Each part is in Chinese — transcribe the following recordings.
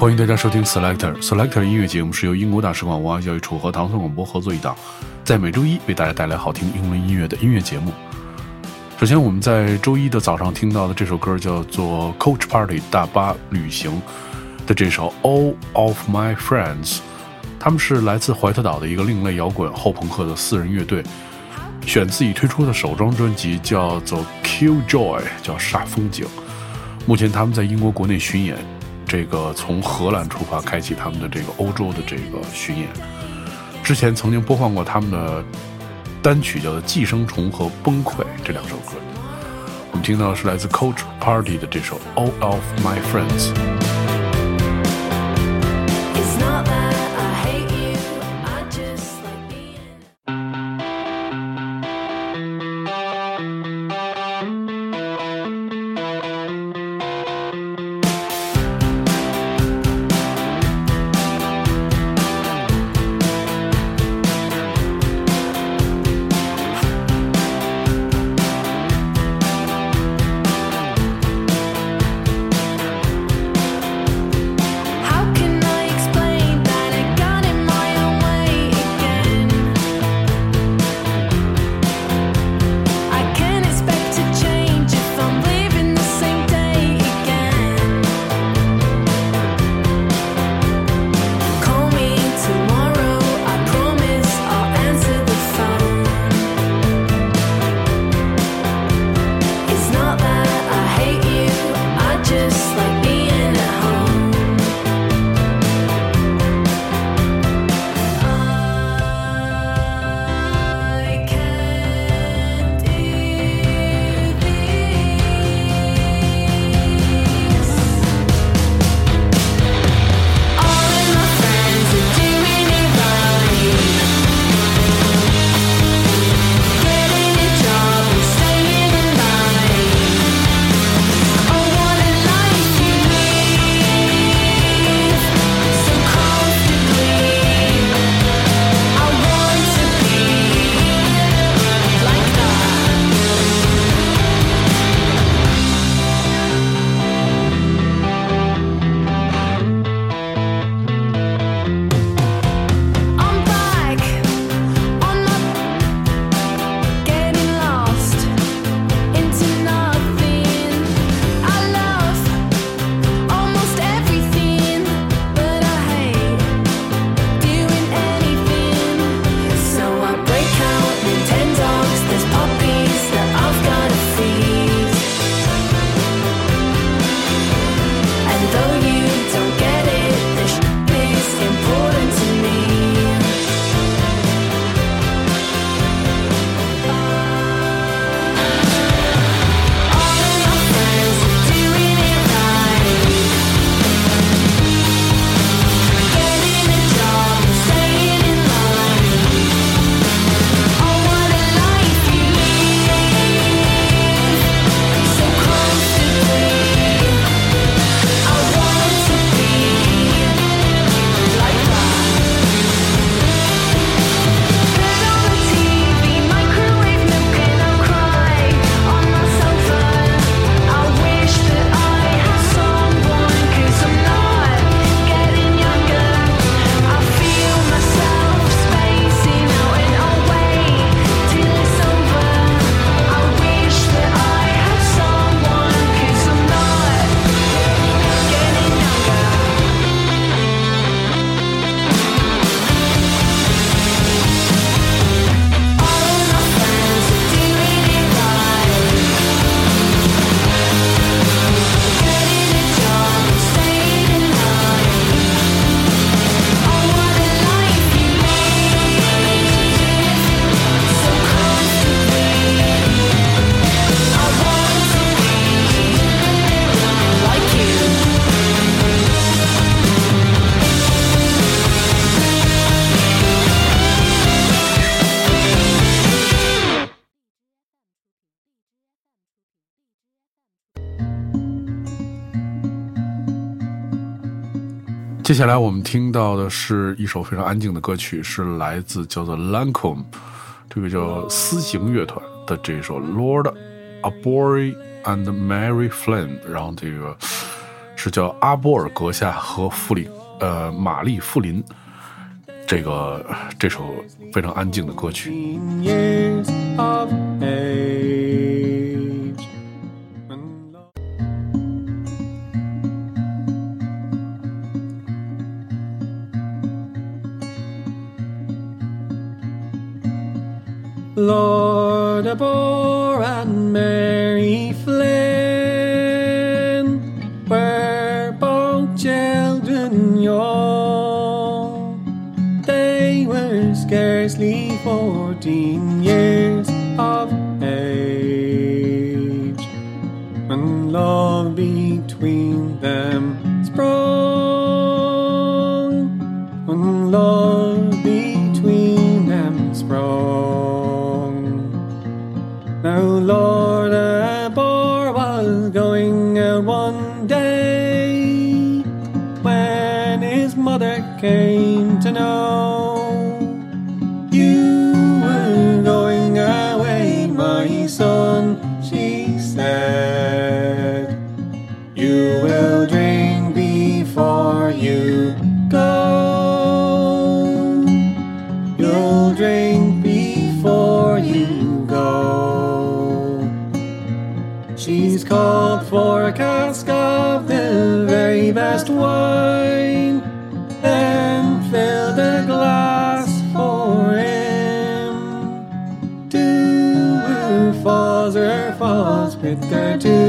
欢迎大家收听 Selector Selector 音乐节目，是由英国大使馆文化教育处和唐宋广播合作一档，在每周一为大家带来好听英文音乐的音乐节目。首先，我们在周一的早上听到的这首歌叫做 Coach Party 大巴旅行的这首 All of My Friends，他们是来自怀特岛的一个另类摇滚后朋克的四人乐队，选自己推出的首张专辑叫做 Kill Joy，叫煞风景。目前他们在英国国内巡演，这个从荷兰出发，开启他们的这个欧洲的这个巡演。之前曾经播放过他们的单曲，叫做《寄生虫》和《崩溃》这两首歌。我们听到的是来自 Coach Party 的这首 All of My Friends。接下来我们听到的是一首非常安静的歌曲，是来自叫做 Lancome 这个叫私行乐团的这首 Lord Abory and Mary Flynn，然后这个是叫阿波尔阁下和弗里呃玛丽富林。这个这首非常安静的歌曲。aboard. the best wine and fill the glass for him. Two falls or falls with the two.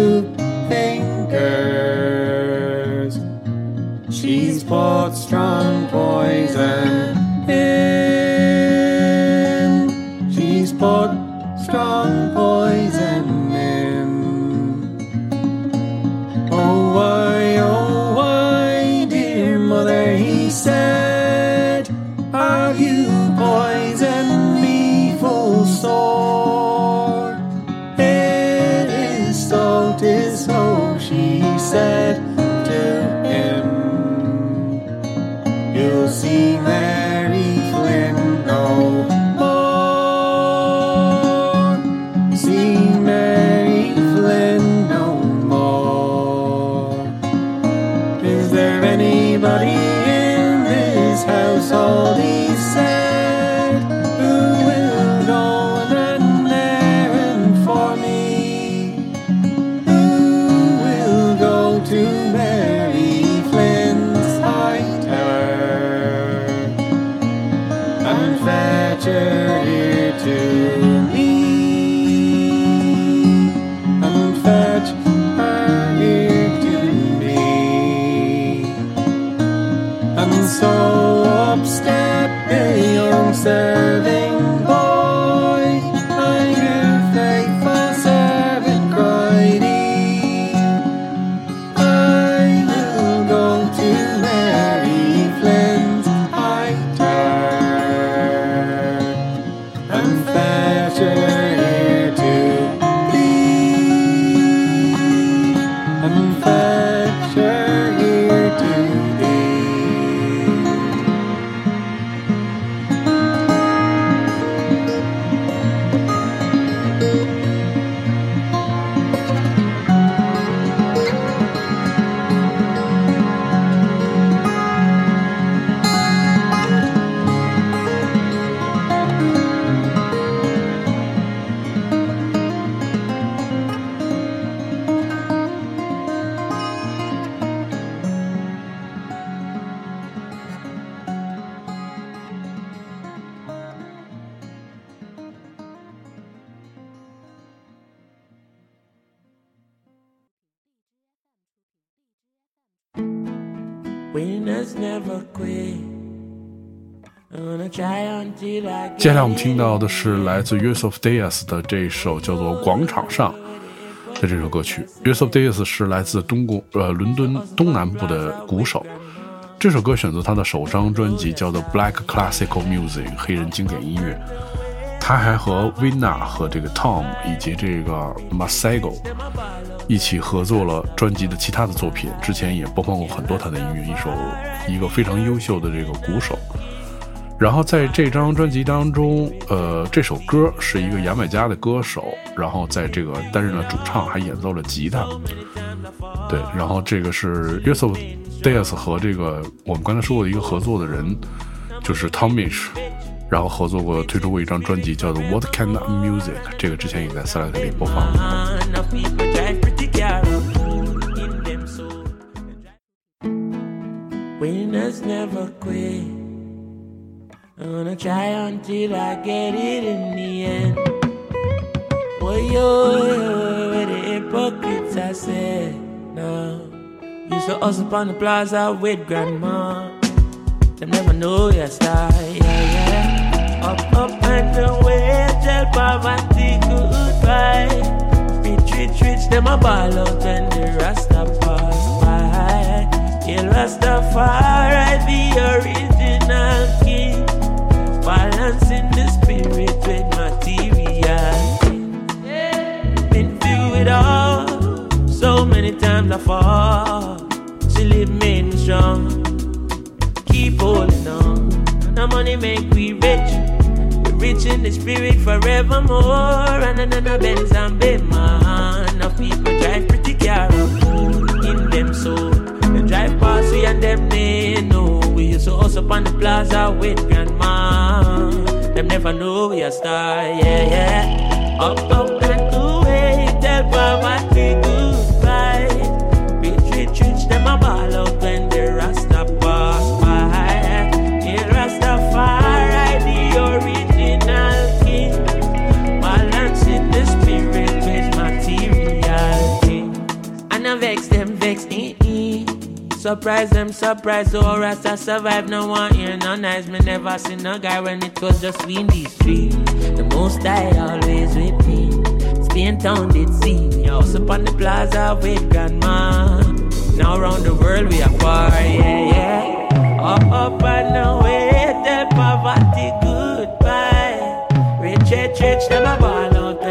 接下来我们听到的是来自 Yusuf Diaz 的这首叫做《广场上》的这首歌曲。Yusuf Diaz 是来自东宫呃伦敦东南部的鼓手。这首歌选择他的首张专辑叫做《Black Classical Music》黑人经典音乐。他还和 Vina 和这个 Tom 以及这个 Masego 一起合作了专辑的其他的作品，之前也播放过很多他的音乐，一首一个非常优秀的这个鼓手。然后在这张专辑当中呃这首歌是一个牙买加的歌手然后在这个担任了主唱还演奏了吉他。对然后这个是约瑟夫戴斯和这个我们刚才说过的一个合作的人就是 tommy 然后合作过推出过一张专辑叫做 what kind of music 这个之前也在 select 里播放。Winner's never quit I'm gonna try until I get it in the end. Boy, yo, yo, where the hypocrites I said no. Used to hustle on the plaza with grandma. Them never know your style, yeah, yeah. Up, up and away, tell poverty goodbye. Rich, rich, them a ball out when the Rasta pass by. Yeah, Rastafari, the original Balancing the spirit with material. Been through it all, so many times I fall. Still it me strong keep holding on. The money make we rich. We rich in the spirit forevermore. And Benz and people drive pretty in them. They drive past we and them they know. We used to on the plaza with grandma. Never know we a star, yeah, yeah. Up, up Surprise them, surprise, oh Rasta survive, no one hear no nice. Me never seen a guy when it was just we in these streets. The most I always with me. Spain town did see me. House up on the plaza with grandma. Now around the world we are far, yeah, yeah. Up, up and away, tell poverty goodbye. Rich, rich, rich, a ball out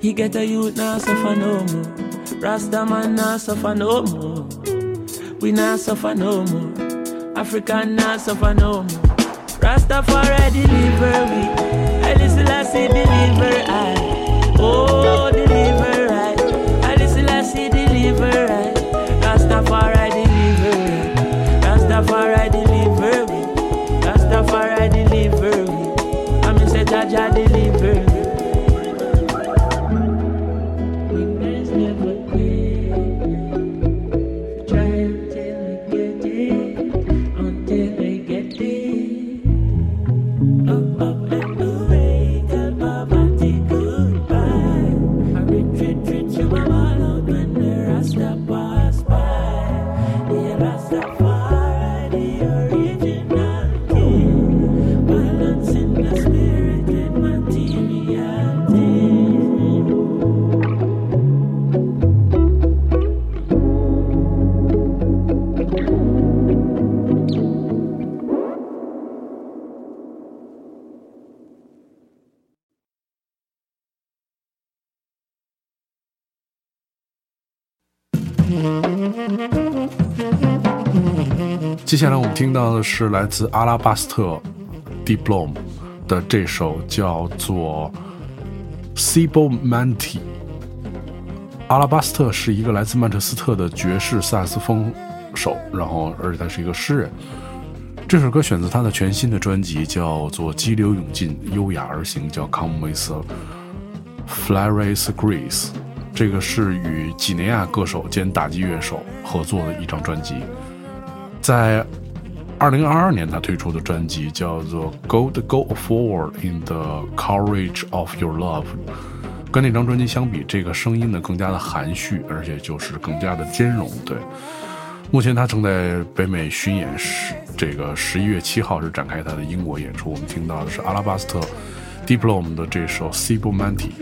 He get a youth now suffer no more. Rasta man now suffer no more. We not suffer no more. African not suffer no more. Rastafari deliver we. I listen, I say deliver oh, I. Oh, deliver I. I say deliver I. Rastafari 接下来我们听到的是来自阿拉巴斯特 Diplom 的这首叫做 Cibo Manti。阿拉巴斯特是一个来自曼彻斯特的爵士萨斯风手，然后而且他是一个诗人。这首歌选择他的全新的专辑，叫做《激流勇进，优雅而行》，叫《Come with a Flores Grace》。这个是与几内亚歌手兼打击乐手合作的一张专辑。在二零二二年，他推出的专辑叫做《Go Go Forward in the Courage of Your Love》，跟那张专辑相比，这个声音呢更加的含蓄，而且就是更加的兼容。对，目前他正在北美巡演，十这个十一月七号是展开他的英国演出。我们听到的是阿拉巴斯特 Diplom 的这首《Sibomani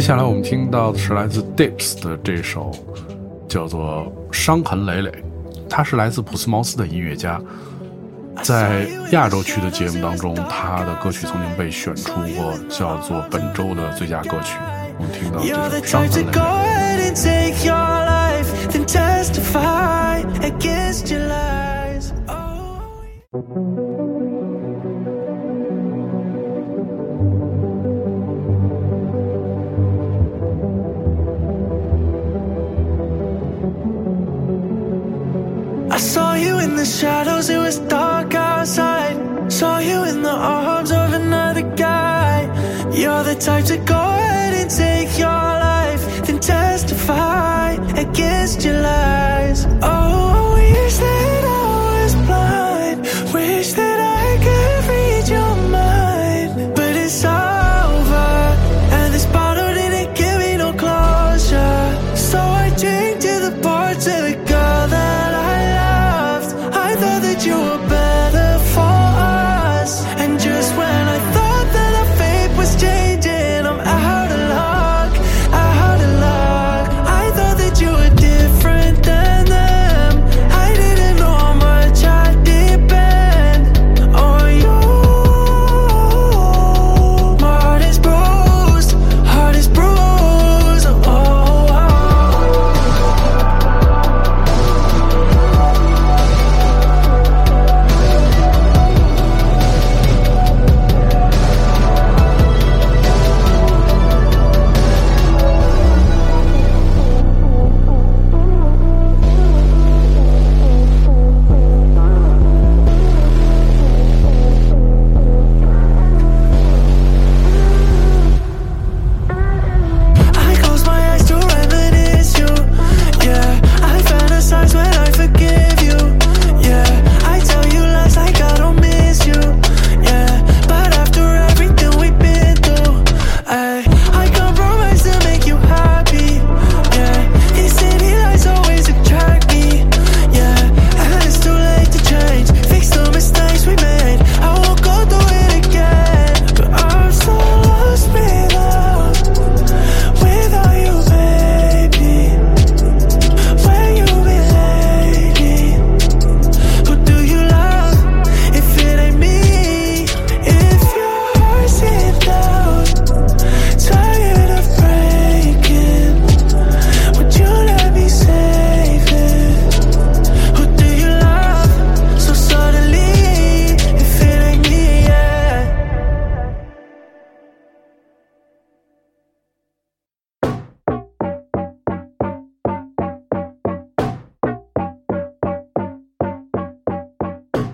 接下来我们听到的是来自 Dips 的这首叫做《伤痕累累》，他是来自普斯茅斯的音乐家，在亚洲区的节目当中，他的歌曲曾经被选出过叫做本周的最佳歌曲。我们听到这首《伤痕累累》。The shadows, it was dark outside. Saw you in the arms of another guy. You're the type to go ahead and take your life, then testify against your lies. Oh,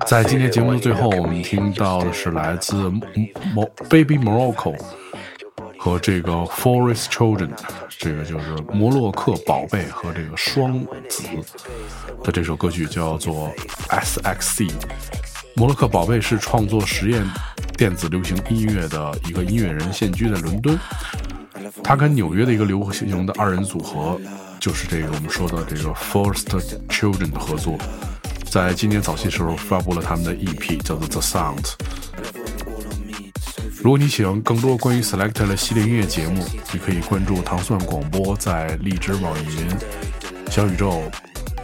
在今天节目的最后，我们听到的是来自 Mo Baby Morocco 和这个 Forest Children，这个就是摩洛克宝贝和这个双子的这首歌曲，叫做 SXC。摩洛克宝贝是创作实验电子流行音乐的一个音乐人，现居在伦敦。他跟纽约的一个流行的二人组合，就是这个我们说的这个 Forest Children 的合作。在今年早些时候发布了他们的 EP，叫做 The Sound。如果你喜欢更多关于 Selector 的系列音乐节目，你可以关注糖蒜广播在荔枝、网易云、小宇宙、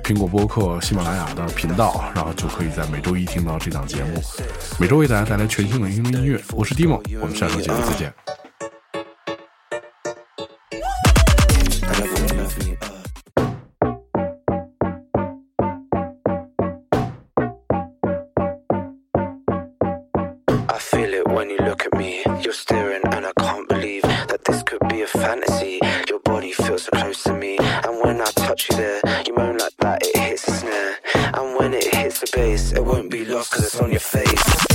苹果播客、喜马拉雅的频道，然后就可以在每周一听到这档节目。每周为大家带来全新的英文音乐，我是 Dimo，我们下周节目再见。I feel it when you look at me. You're staring, and I can't believe that this could be a fantasy. Your body feels so close to me, and when I touch you there, you moan like that, it hits the snare. And when it hits the bass, it won't be lost because it's on your face.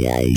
Yay.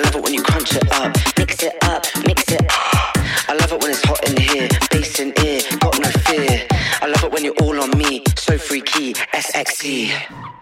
Love it when you crunch it up, mix it up, mix it. Up. I love it when it's hot in here, bass in ear, got no fear. I love it when you're all on me, so freaky, SXE.